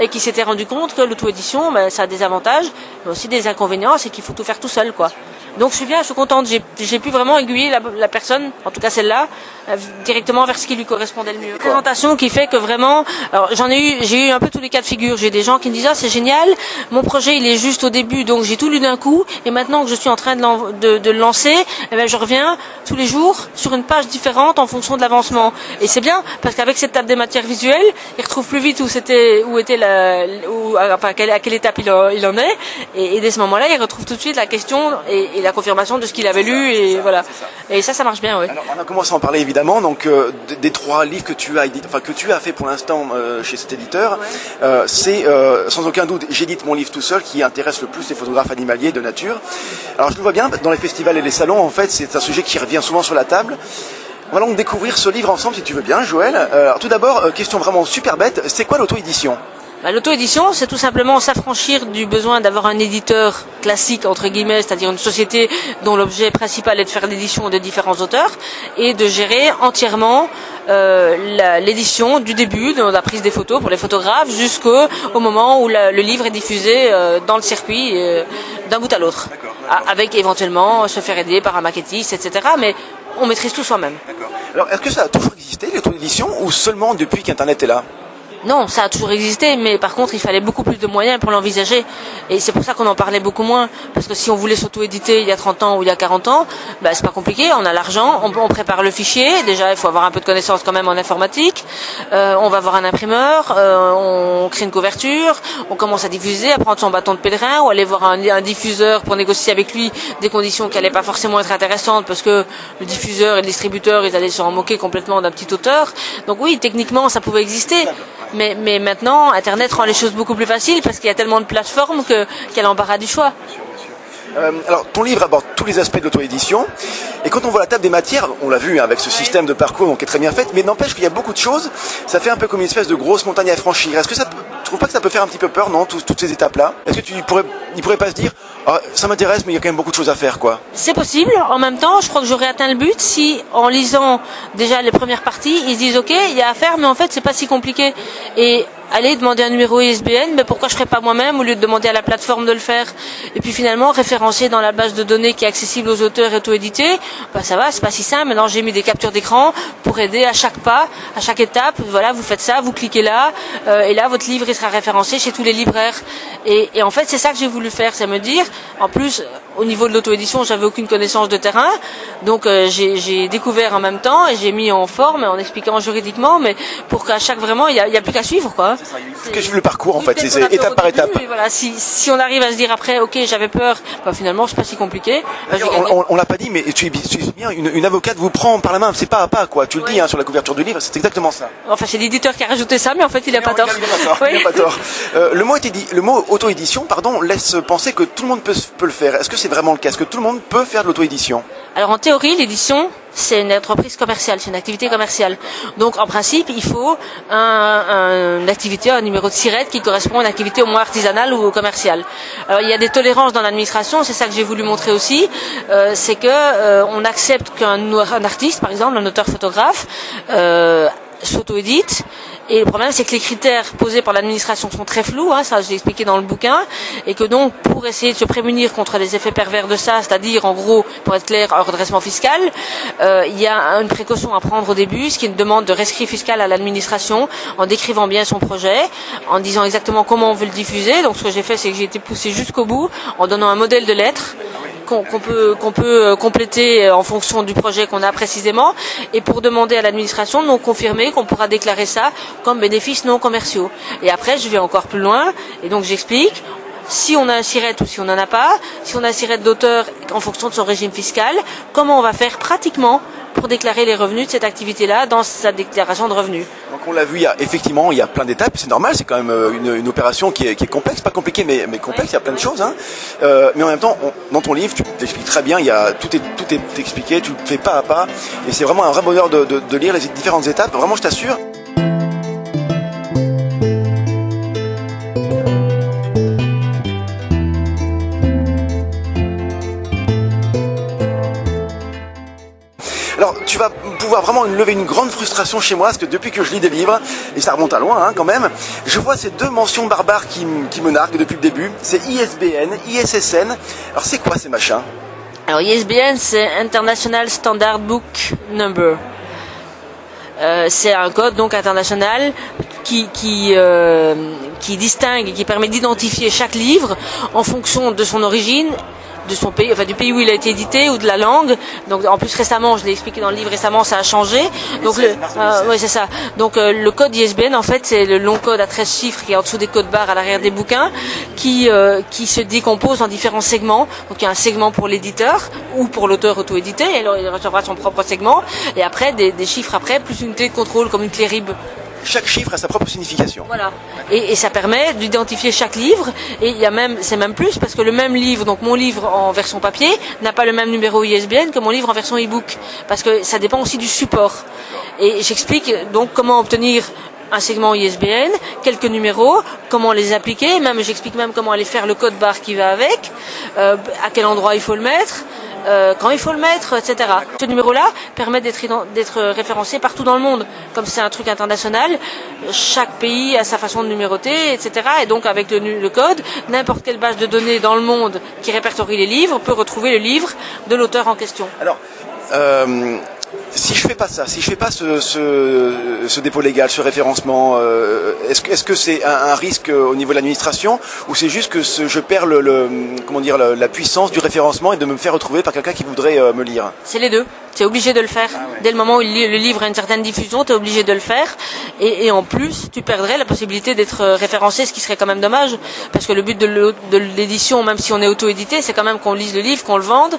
et qu'il s'était rendu compte que l'auto-édition, ben, ça a des avantages, mais aussi des inconvénients, c'est qu'il faut tout faire tout seul, quoi. Donc je suis bien, je suis contente. J'ai pu vraiment aiguiller la, personne, en tout cas celle-là, directement vers ce qui lui correspondait le mieux. Une présentation qui fait que vraiment, alors j'en ai eu, j'ai eu un peu tous les cas de figure. J'ai des gens qui me disent ah c'est génial, mon projet il est juste au début, donc j'ai tout lu d'un coup, et maintenant que je suis en train de, de, de le lancer, eh ben, je reviens tous les jours sur une page différente en fonction de l'avancement. Et c'est bien parce qu'avec cette table des matières visuelles, il retrouve plus vite où c'était, où était la, où, enfin à quelle, à quelle étape il, il en est, et, dès ce moment-là, il retrouve tout de suite la question et, et la confirmation de ce qu'il avait lu, et voilà. Et ça, ça marche bien, oui. Alors, on a commencé à en parler évidemment, donc euh, des, trois livres que tu as, enfin que tu as fait pour l'instant euh, chez cet éditeur, euh, c'est sans aucun doute j'édite mon livre tout seul qui intéresse le plus les photographes animaliers de nature. Alors je le vois bien dans les festivals et les salons, en fait, c'est un sujet qui revient souvent sur la table. On va donc découvrir ce livre ensemble si tu veux bien, Joël. alors tout d'abord, question vraiment super bête, c'est quoi l'auto-édition? Bah, L'auto-édition, c'est tout simplement s'affranchir du besoin d'avoir un éditeur classique, entre guillemets, c'est-à-dire une société dont l'objet principal est de faire l'édition de différents auteurs, et de gérer entièrement euh, l'édition du début, de la prise des photos pour les photographes, jusqu'au moment où la, le livre est diffusé euh, dans le circuit euh, d'un bout à l'autre, avec éventuellement se faire aider par un maquettiste, etc. Mais on maîtrise tout soi-même. Alors, est-ce que ça a toujours existé, l'auto-édition, ou seulement depuis qu'Internet est là? Non, ça a toujours existé, mais par contre, il fallait beaucoup plus de moyens pour l'envisager. Et c'est pour ça qu'on en parlait beaucoup moins. Parce que si on voulait s'auto-éditer il y a 30 ans ou il y a 40 ans, bah, c'est pas compliqué. On a l'argent, on, prépare le fichier. Déjà, il faut avoir un peu de connaissances quand même en informatique. Euh, on va voir un imprimeur, euh, on crée une couverture, on commence à diffuser, à prendre son bâton de pèlerin, ou aller voir un, diffuseur pour négocier avec lui des conditions qui n'allaient pas forcément être intéressantes parce que le diffuseur et le distributeur, ils allaient se complètement d'un petit auteur. Donc oui, techniquement, ça pouvait exister. Mais, mais maintenant, Internet rend les choses beaucoup plus faciles parce qu'il y a tellement de plateformes qu'il y a l'embarras du choix. Euh, alors, ton livre aborde tous les aspects de l'auto-édition. Et quand on voit la table des matières, on l'a vu hein, avec ce système de parcours donc, qui est très bien fait, mais n'empêche qu'il y a beaucoup de choses. Ça fait un peu comme une espèce de grosse montagne à franchir. Est-ce que ça, trouves pas que ça peut faire un petit peu peur, non, toutes ces étapes-là? Est-ce que tu pourrais, il pourrait pas se dire, ah, ça m'intéresse, mais il y a quand même beaucoup de choses à faire, quoi? C'est possible. En même temps, je crois que j'aurais atteint le but si, en lisant déjà les premières parties, ils se disent, ok, il y a à faire, mais en fait, c'est pas si compliqué. Et aller demander un numéro ISBN, mais pourquoi je ferais pas moi-même au lieu de demander à la plateforme de le faire Et puis finalement référencier dans la base de données qui est accessible aux auteurs et auto-édités, bah ça va, c'est pas si simple. Maintenant j'ai mis des captures d'écran pour aider à chaque pas, à chaque étape. Voilà, vous faites ça, vous cliquez là, euh, et là votre livre sera référencé chez tous les libraires. Et, et en fait c'est ça que j'ai voulu faire, c'est me dire, en plus au niveau de l'auto-édition, j'avais aucune connaissance de terrain, donc euh, j'ai découvert en même temps et j'ai mis en forme en expliquant juridiquement, mais pour qu'à chaque vraiment, il n'y a, a, plus qu'à suivre quoi. C'est que suivre le parcours en fait, c'est étape par étape. voilà, si, si, on arrive à se dire après, ok, j'avais peur, bah, finalement c'est pas si compliqué. Bah, on, on, l'a pas dit, mais tu, tu bien, une, une, avocate vous prend par la main, c'est pas à pas quoi. Tu le dis hein, sur la couverture du livre, c'est exactement ça. Enfin, c'est l'éditeur qui a rajouté ça, mais en fait il a pas tort. *laughs* Il a pas tort. Euh, le mot le mot auto-édition, pardon, laisse penser que tout le monde peut, peut le faire. Est-ce que c'est vraiment le cas Est-ce que tout le monde peut faire de l'auto-édition? Alors en théorie, l'édition, c'est une entreprise commerciale, c'est une activité commerciale. Donc en principe, il faut un, un, une activité, un numéro de SIRET qui correspond à une activité au moins artisanale ou commerciale. Alors il y a des tolérances dans l'administration, c'est ça que j'ai voulu montrer aussi, euh, c'est que euh, on accepte qu'un un artiste, par exemple, un auteur photographe, euh, s'auto-édite. Et le problème, c'est que les critères posés par l'administration sont très flous, hein, ça j'ai expliqué dans le bouquin, et que donc pour essayer de se prémunir contre les effets pervers de ça, c'est-à-dire en gros, pour être clair, un redressement fiscal, euh, il y a une précaution à prendre au début, ce qui est une demande de rescrit fiscal à l'administration, en décrivant bien son projet, en disant exactement comment on veut le diffuser. Donc ce que j'ai fait, c'est que j'ai été poussé jusqu'au bout, en donnant un modèle de lettre qu'on peut, euh, compléter euh, en fonction du projet qu'on a précisément, et pour demander à l'administration de nous confirmer qu'on pourra déclarer ça comme bénéfices non commerciaux. Et après, je vais encore plus loin, et donc j'explique, si on a un SIRET ou si on n'en a pas, si on a un SIRET d'auteur en fonction de son régime fiscal, comment on va faire pratiquement pour déclarer les revenus de cette activité-là dans sa déclaration de revenus? On l'a vu, il y a, effectivement, il y a plein d'étapes, c'est normal, c'est quand même euh, une, opération qui est, complexe, pas compliquée, mais, mais complexe, il y a plein de choses. Hein. Euh, mais en même temps, dans ton livre, tu t'expliques très bien, il y a, tout, est, tout est expliqué, tu le fais pas à pas, et c'est vraiment un vrai bonheur de, de lire les différentes étapes, vraiment je t'assure. Tu vas pouvoir vraiment lever une grande frustration chez moi, parce que depuis que je lis des livres, et ça remonte à loin hein, quand même, je vois ces deux mentions barbares qui, me narguent depuis le début. C'est ISBN, ISSN. Alors c'est quoi ces machins? Alors ISBN, c'est International Standard Book Number. Euh, c'est un code donc international qui qui, euh, qui distingue qui permet d'identifier chaque livre en fonction de son origine de son pays, enfin du pays où il a été édité ou de la langue. Donc en plus récemment, je l'ai expliqué dans le livre récemment, ça a changé. Donc le, euh, c'est ça. Donc euh, le code ISBN en fait c'est le long code à 13 chiffres qui est en dessous des codes barres à l'arrière des bouquins, qui euh, qui se décompose en différents segments. Donc il y a un segment pour l'éditeur ou pour l'auteur auto-édité, et alors il recevra son propre segment. Et après des, des chiffres après plus une clé de contrôle comme une clé RIB chaque chiffre a sa propre signification. Voilà. Et, ça permet d'identifier chaque livre. Et il y a même, c'est même plus parce que le même livre, donc mon livre en version papier, n'a pas le même numéro ISBN que mon livre en version e-book, parce que ça dépend aussi du support. Et j'explique donc comment obtenir un segment ISBN, quelques numéros, comment les appliquer, même j'explique même comment aller faire le code barre qui va avec, euh, à quel endroit il faut le mettre, euh, quand il faut le mettre, etc. Ce numéro-là permet d'être référencé partout dans le monde. Comme c'est un truc international, chaque pays a sa façon de numéroter, etc. Et donc avec le, code, n'importe quelle base de données dans le monde qui répertorie les livres peut retrouver le livre de l'auteur en question. Alors, euh, si je fais pas ça, si je fais pas ce, dépôt légal, ce référencement, euh, est-ce que c'est un, risque au niveau de l'administration ou c'est juste que je perds la puissance du référencement et de me faire retrouver par quelqu'un qui voudrait euh, me lire? C'est les deux. Tu es obligé de le faire. Ah Dès le moment où le livre a une certaine diffusion, tu es obligé de le faire. Et, en plus, tu perdrais la possibilité d'être euh, référencé, ce qui serait quand même dommage. Parce que le but de l'édition, même si on est auto-édité, c'est quand même qu'on lise le livre, qu'on le vende.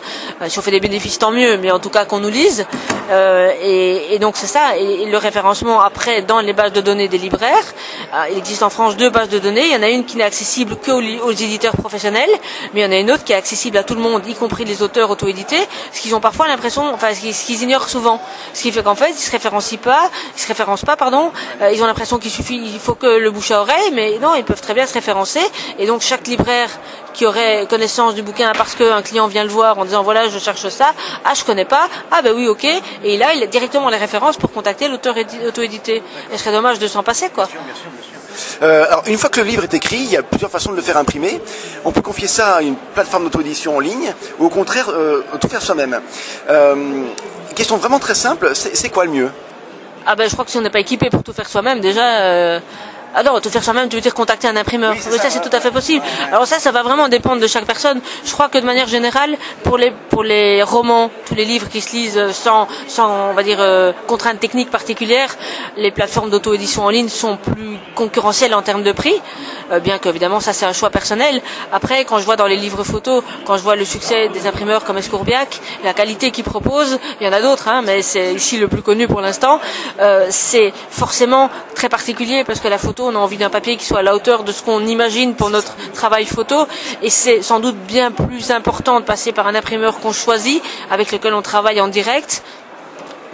si on fait des bénéfices, tant mieux, mais en tout cas qu'on nous lise. Euh, et, et, donc c'est ça. Et, le référencement après dans les bases de données des libraires, euh, il existe en France deux bases de données. Il y en a une qui n'est accessible qu'aux aux éditeurs professionnels, mais il y en a une autre qui est accessible à tout le monde, y compris les auteurs auto-édités, ce qu'ils ont parfois l'impression, enfin ce qu'ils ignorent souvent, ce qui fait qu'en fait ils se référencient pas, ils se référencent pas, pardon. Euh, ils ont l'impression qu'il suffit, il faut que le bouche à oreille, mais non, ils peuvent très bien se référencer. Et donc chaque libraire qui aurait connaissance du bouquin parce qu'un client vient le voir en disant voilà je cherche ça, ah je connais pas, ah ben oui ok, et là il a directement les références pour contacter l'auteur auto-édité. Et ce serait dommage de s'en passer quoi. Euh, alors une fois que le livre est écrit, il y a plusieurs façons de le faire imprimer. On peut confier ça à une plateforme d'auto-édition en ligne, ou au contraire euh, tout faire soi-même. Euh, question vraiment très simple, c'est quoi le mieux? Ah ben je crois que si on n'est pas équipé pour tout faire soi-même, déjà ah non, tout faire soi-même, tu veux dire contacter un imprimeur. Oui, ça, c'est tout à fait possible. Alors ça, ça va vraiment dépendre de chaque personne. Je crois que de manière générale, pour les pour les romans, tous les livres qui se lisent sans sans on va dire euh, contraintes techniques particulières, les plateformes d'auto-édition en ligne sont plus concurrentielles en termes de prix, euh, bien qu'évidemment ça c'est un choix personnel. Après, quand je vois dans les livres photos, quand je vois le succès des imprimeurs comme Escourbiac, la qualité qu'ils proposent, il y en a d'autres, hein, mais c'est ici le plus connu pour l'instant. Euh, c'est forcément très particulier parce que la photo on a envie d'un papier qui soit à la hauteur de ce qu'on imagine pour notre travail photo. Et c'est sans doute bien plus important de passer par un imprimeur qu'on choisit, avec lequel on travaille en direct,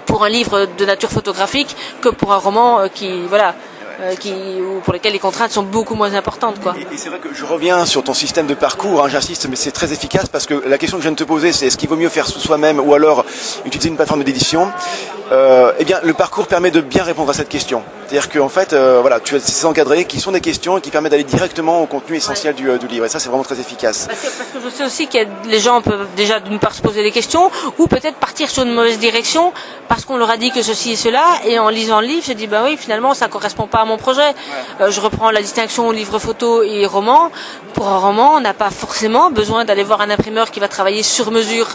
pour un livre de nature photographique que pour un roman euh, qui, voilà. Euh, qui, ou pour lesquels les contraintes sont beaucoup moins importantes. Quoi. Et, c'est vrai que je reviens sur ton système de parcours, hein, j'insiste, mais c'est très efficace parce que la question que je viens de te poser, c'est est-ce qu'il vaut mieux faire soi-même ou alors utiliser une plateforme d'édition euh, Eh bien, le parcours permet de bien répondre à cette question. C'est-à-dire qu'en fait, euh, voilà, tu as ces encadrés qui sont des questions et qui permettent d'aller directement au contenu essentiel du, du, livre. Et ça, c'est vraiment très efficace. Parce que, parce que, je sais aussi que les gens peuvent déjà d'une part se poser des questions ou peut-être partir sur une mauvaise direction parce qu'on leur a dit que ceci et cela et en lisant le livre, je dis bah oui, finalement ça correspond pas à mon projet. Euh, je reprends la distinction livre photo et roman. Pour un roman, on n'a pas forcément besoin d'aller voir un imprimeur qui va travailler sur mesure.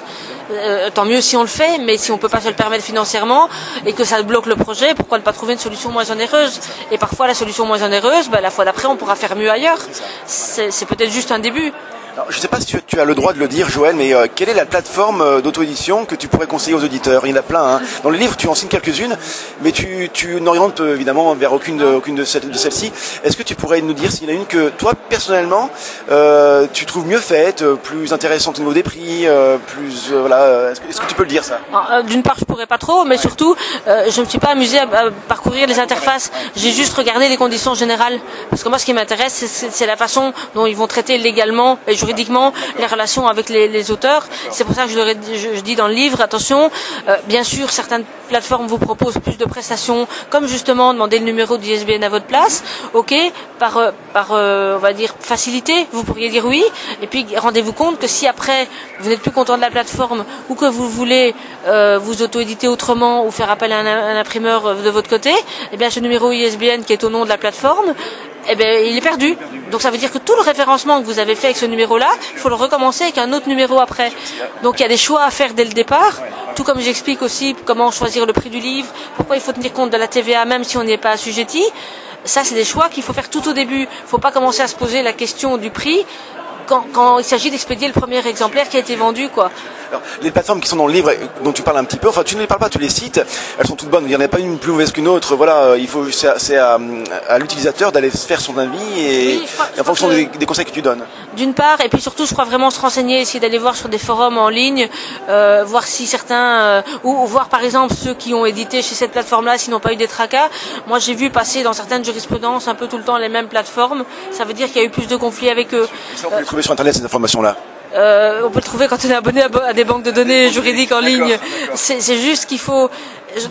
Euh, tant mieux si on le fait, mais si on peut pas se le permettre financièrement et que ça bloque le projet, pourquoi ne pas trouver une solution moins onéreuse? Et parfois la solution moins onéreuse, bah, la fois d'après on pourra faire mieux ailleurs. C'est peut-être juste un début je ne sais pas si tu, as le droit de le dire, Joël, mais euh, quelle est la plateforme euh, d'auto-édition que tu pourrais conseiller aux auditeurs? Il y en a plein. Hein. Dans le livre, tu en signes quelques-unes, mais tu, tu n'orientes euh, évidemment vers aucune de, aucune de, celles-ci. Est-ce que tu pourrais nous dire s'il y en a une que toi, personnellement, tu trouves mieux faite, plus intéressante au niveau des prix, plus voilà Est-ce que, tu peux le dire ça? D'une part, je pourrais pas trop, mais surtout, je ne me suis pas amusé à, parcourir les interfaces. J'ai juste regardé les conditions générales, parce que moi, ce qui m'intéresse, c'est la façon dont ils vont traiter légalement et juridiquement les relations avec les, auteurs. C'est pour ça que je, je, dis dans le livre, attention, euh, bien sûr, certaines plateformes vous proposent plus de prestations, comme justement demander le numéro d'ISBN à votre place. Ok, par, euh, euh, on va dire facilité, vous pourriez dire oui. Et puis rendez-vous compte que si après vous n'êtes plus content de la plateforme ou que vous voulez vous auto-éditer autrement ou faire appel à un, imprimeur de votre côté, eh bien ce numéro ISBN qui est au nom de la plateforme, eh bien, il est perdu. Donc ça veut dire que tout le référencement que vous avez fait avec ce numéro-là, il faut le recommencer avec un autre numéro après. Donc il y a des choix à faire dès le départ, tout comme j'explique aussi comment choisir le prix du livre, pourquoi il faut tenir compte de la TVA même si on n'y est pas assujetti. Ça, c'est des choix qu'il faut faire tout au début. Il ne faut pas commencer à se poser la question du prix quand, quand il s'agit d'expédier le premier exemplaire qui a été vendu, quoi. Alors, les plateformes qui sont dans le livre dont tu parles un petit peu, enfin tu ne les parles pas, tu les cites, elles sont toutes bonnes. Il n'y en a pas une plus mauvaise qu'une autre. Voilà, il faut c'est à, à, l'utilisateur d'aller faire son avis et, en fonction des, conseils que tu donnes. D'une part, et puis surtout, je crois vraiment se renseigner, essayer d'aller voir sur des forums en ligne, euh, voir si certains, euh, ou, voir par exemple ceux qui ont édité chez cette plateforme-là, s'ils n'ont pas eu des tracas. Moi, j'ai vu passer dans certaines jurisprudences un peu tout le temps les mêmes plateformes. Ça veut dire qu'il y a eu plus de conflits avec eux. Ça, on peut les trouver sur Internet ces informations-là. Euh, on peut le trouver quand on est abonné à, des banques de données juridiques en ligne. C'est juste qu'il faut,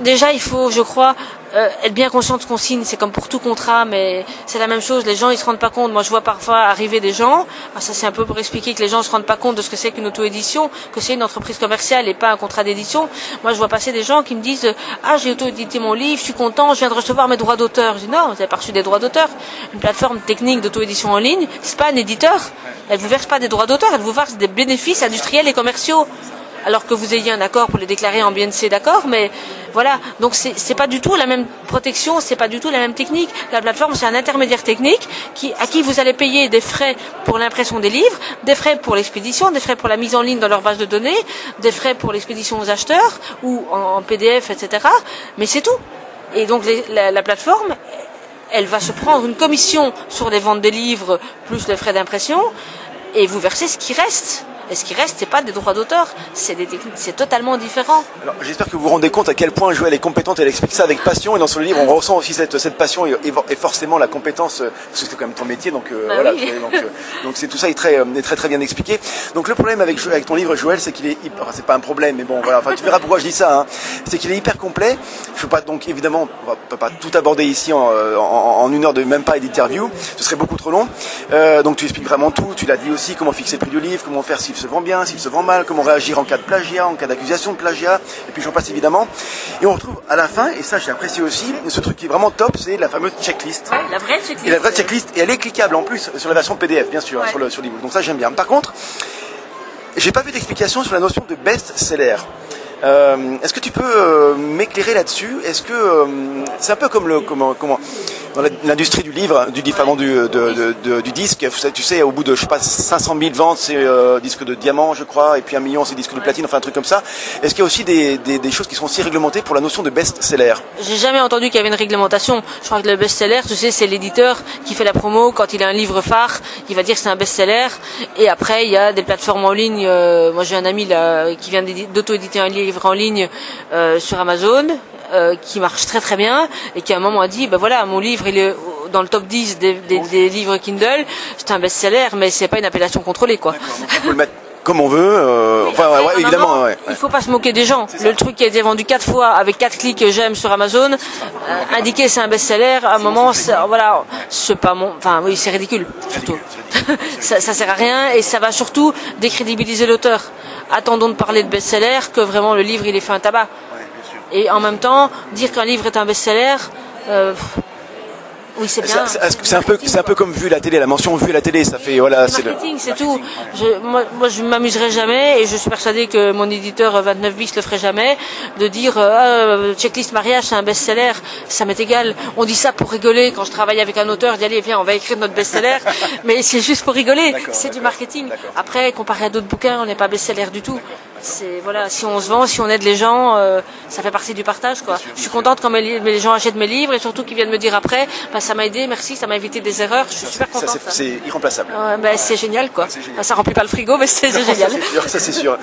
déjà, il faut, je crois, euh, être bien conscient de ce qu'on signe, c'est comme pour tout contrat, mais c'est la même chose. Les gens, ils se rendent pas compte. Moi, je vois parfois arriver des gens. ça, c'est un peu pour expliquer que les gens se rendent pas compte de ce que c'est qu'une auto-édition, que c'est une entreprise commerciale et pas un contrat d'édition. Moi, je vois passer des gens qui me disent Ah, j'ai auto-édité mon livre, je suis content, je viens de recevoir mes droits d'auteur. Je dis Non, vous n'avez pas reçu des droits d'auteur. Une plateforme technique d'auto-édition en ligne, c'est pas un éditeur. Elle vous verse pas des droits d'auteur, elle vous verse des bénéfices industriels et commerciaux alors que vous ayez un accord pour les déclarer en BNC, d'accord, mais voilà. Donc c'est pas du tout la même protection, c'est pas du tout la même technique. La plateforme, c'est un intermédiaire technique qui, à qui vous allez payer des frais pour l'impression des livres, des frais pour l'expédition, des frais pour la mise en ligne dans leur base de données, des frais pour l'expédition aux acheteurs ou en, PDF, etc. Mais c'est tout. Et donc la, la plateforme, elle va se prendre une commission sur les ventes des livres plus les frais d'impression et vous versez ce qui reste. Et ce qui reste, c'est pas des droits d'auteur, c'est des techniques, c'est totalement différent. Alors, j'espère que vous vous rendez compte à quel point Joël est compétente, elle explique ça avec passion, et dans son livre, on ressent aussi cette, cette passion et, et, forcément la compétence, euh, parce que c'est quand même ton métier, donc euh, bah voilà. Donc, euh, donc c'est tout ça est très, est très très bien expliqué. Donc le problème avec, avec ton livre, Joël, c'est qu'il est, enfin, c'est pas un problème, mais bon, voilà, enfin, tu verras pourquoi je dis ça. Hein. C'est qu'il est hyper complet. Je peux pas donc évidemment, on peut pas tout aborder ici en, en, en une heure de même pas d'interview, ce serait beaucoup trop long. Euh, donc tu expliques vraiment tout. Tu l'as dit aussi, comment fixer le prix du livre, comment faire s'il se vend bien, s'il se vend mal, comment réagir en cas de plagiat, en cas d'accusation de plagiat, et puis j'en passe évidemment. Et on retrouve à la fin, et ça j'ai apprécié aussi, ce truc qui est vraiment top, c'est la fameuse checklist. la vraie checklist. Et la vraie checklist, et elle est cliquable en plus sur la version PDF, bien sûr, sur le sur Donc ça j'aime bien. Par contre, j'ai pas vu d'explication sur la notion de best-seller. Euh, est-ce que tu peux euh, m'éclairer là-dessus? Est-ce que euh, c'est un peu comme le comment comment dans l'industrie du livre, du du, de, du disque, tu sais, au bout de je sais pas 500 000 ventes, c'est disque de diamant, je crois, et puis un million, c'est disque de platine, enfin un truc comme ça. Est-ce qu'il y a aussi des, des, choses qui sont aussi réglementées pour la notion de best-seller? J'ai jamais entendu qu'il y avait une réglementation. Je crois que le best-seller, tu sais, c'est l'éditeur qui fait la promo quand il a un livre phare, il va dire que c'est un best-seller, et après il y a des plateformes en ligne. moi j'ai un ami qui vient d'auto-éditer un livre en ligne euh, sur Amazon euh, qui marche très très bien et qui à un moment a dit ben voilà mon livre il est dans le top 10 des, des, livres Kindle c'est un best-seller mais c'est pas une appellation contrôlée quoi comme on veut. Euh, enfin, ouais, évidemment. Ouais, il faut pas se moquer des gens. Le truc qui a été vendu quatre fois avec quatre clics j'aime sur Amazon, euh, indiqué c'est un best-seller. À un moment, voilà, c'est pas mon. Enfin, oui, c'est ridicule surtout. *laughs* ça, ça sert à rien et ça va surtout décrédibiliser l'auteur. Attendons de parler de best-seller que vraiment le livre il est fait un tabac. Et en même temps, dire qu'un livre est un best-seller. Euh, oui, c'est bien. C'est un peu, c'est un peu comme vu la télé, la mention vue la télé, ça fait voilà, c'est marketing, c'est tout. Je, moi, moi, je m'amuserai jamais et je suis persuadé que mon éditeur 29 bis le ferait jamais de dire euh, ah, checklist mariage c'est un best-seller, ça m'est égal. On dit ça pour rigoler quand je travaille avec un auteur, d'y viens, on va écrire notre best-seller, *laughs* mais c'est juste pour rigoler, c'est du marketing. Après, comparé à d'autres bouquins, on n'est pas best-seller du tout c'est voilà, si on se vend, si on aide les gens, euh, ça fait partie du partage quoi. je suis contente quand les, gens achètent mes livres et surtout qu'ils viennent me dire après, bah, ça m'a aidé, merci, ça m'a évité des erreurs. Je suis super contente. C'est irremplaçable. bah, c'est génial quoi. Bah, ça remplit pas le frigo, mais c'est génial. Ça c'est sûr.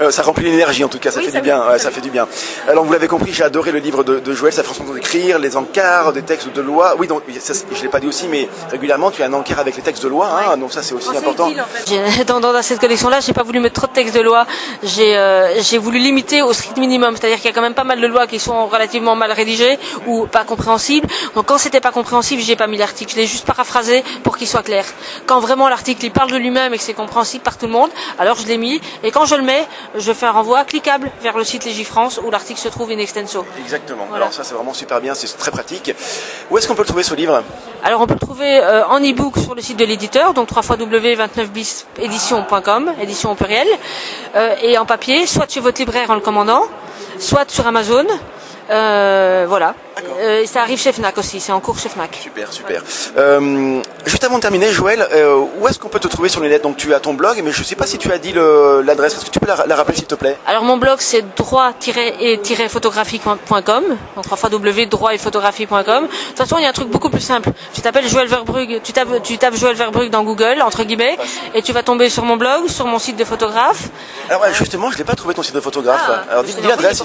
Euh, ça remplit l'énergie en tout cas, ça fait du bien. ça fait du bien. Alors vous l'avez compris, j'ai adoré le livre de, de Joël, sa façon d'écrire, les encarts, des textes de loi. Oui, donc ça, je l'ai pas dit aussi, mais régulièrement tu as un encart avec les textes de loi, hein, donc ça c'est aussi important. *laughs* dans, dans, cette collection-là, j'ai pas voulu mettre trop de textes de loi. Euh, j'ai voulu limiter au strict minimum, c'est-à-dire qu'il y a quand même pas mal de lois qui sont relativement mal rédigées ou pas compréhensibles. Donc quand c'était pas compréhensible, j'ai pas mis l'article, je l'ai juste paraphrasé pour qu'il soit clair. Quand vraiment l'article il parle de lui-même et que c'est compréhensible par tout le monde, alors je l'ai mis. Et quand je le mets, je fais un renvoi cliquable vers le site Légifrance où l'article se trouve in extenso. Exactement. Alors ça c'est vraiment super bien, c'est très pratique. Où est-ce qu'on peut le trouver ce livre? Alors on peut le trouver euh, en e-book sur le site de l'éditeur, donc 3 29 bisédition.com, édition au pluriel, euh, et en papier soit chez votre libraire en le commandant, soit sur Amazon. Euh, voilà. Euh, ça arrive chez Fnac aussi, c'est en cours chez Fnac. Super, super. Euh, juste avant de terminer, Joël, euh, où est-ce qu'on peut te trouver sur les lettres? Donc tu as ton blog, mais je ne sais pas si tu as dit l'adresse. Est-ce que tu peux la, rappeler s'il te plaît? Alors mon blog c'est droit-et-photographie.com, donc trois fois droit et photographie.com. De toute façon, il y a un truc beaucoup plus simple. Tu t'appelles Joël Verbrugge, tu tapes, tu tapes Joël Verbrugge dans Google, entre guillemets, et tu vas tomber sur mon blog, sur mon site de photographe. Alors justement, je n'ai pas trouvé ton site de photographe. Ah, alors dis l'adresse.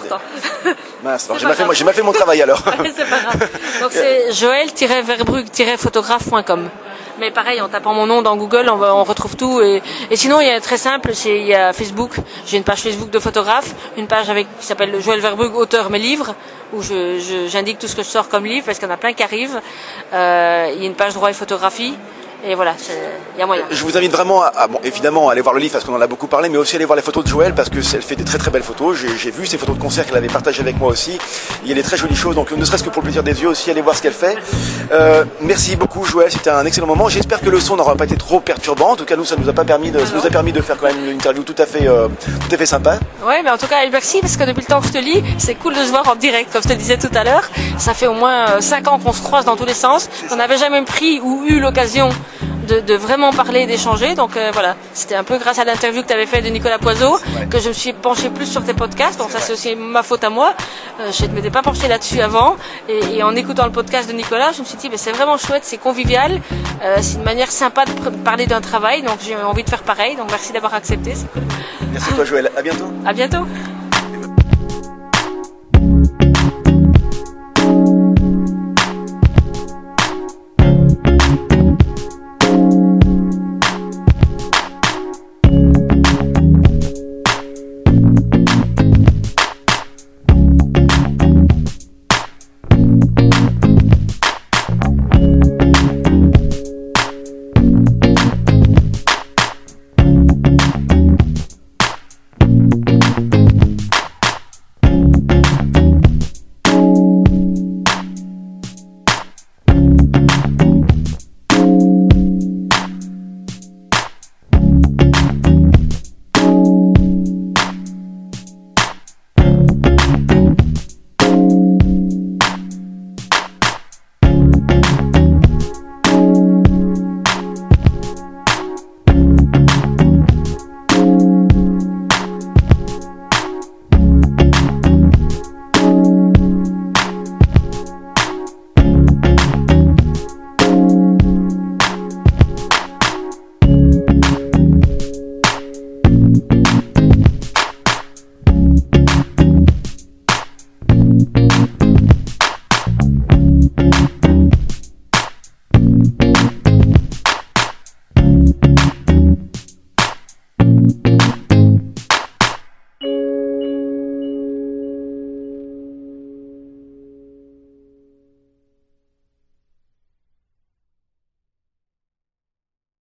Mince, *laughs* j'ai mal, fait, fait mon travail alors. *laughs* c'est pas grave. Donc c'est joël-verbrugge-photographe.com. Mais pareil, en tapant mon nom dans Google, on, on retrouve tout. Et, sinon, il y a très simple, c'est il y a Facebook. J'ai une page Facebook de photographe, une page avec qui s'appelle Joël Verbrugge, auteur mes livres, où j'indique tout ce que je sors comme livre, parce qu'il y en a plein qui arrivent. Euh, il y a une page droit et photographie. Et voilà, il y a moyen. Je vous invite vraiment à, bon, évidemment, à aller voir le livre parce qu'on en a beaucoup parlé, mais aussi aller voir les photos de Joël parce que elle fait des très très belles photos. J'ai vu ces photos de concert qu'elle avait partagées avec moi aussi. Il y a des très jolies choses, donc ne serait-ce que pour le plaisir des yeux aussi, allez voir ce qu'elle fait. Euh, merci beaucoup Joël, c'était un excellent moment. J'espère que le son n'aura pas été trop perturbant. En tout cas, nous, ça nous a pas permis de, ça nous a permis de faire quand même une interview tout à fait, euh, tout à fait sympa. Ouais, mais en tout cas, merci parce que depuis le temps que je te lis, c'est cool de se voir en direct, comme je te disais tout à l'heure. Ça fait au moins 5 euh, ans qu'on se croise dans tous les sens. On n'avait jamais pris ou eu l'occasion de, vraiment parler et d'échanger. Donc euh, voilà, c'était un peu grâce à l'interview que tu avais fait de Nicolas Poiseau que je me suis penché plus sur tes podcasts. Donc ça c'est aussi ma faute à moi. Euh, je ne m'étais pas penché là-dessus avant. Et, en écoutant le podcast de Nicolas, je me suis dit c'est vraiment chouette, c'est convivial, euh, c'est une manière sympa de parler d'un travail. Donc j'ai envie de faire pareil. Donc merci d'avoir accepté. Merci à toi Joël. À bientôt. À bientôt.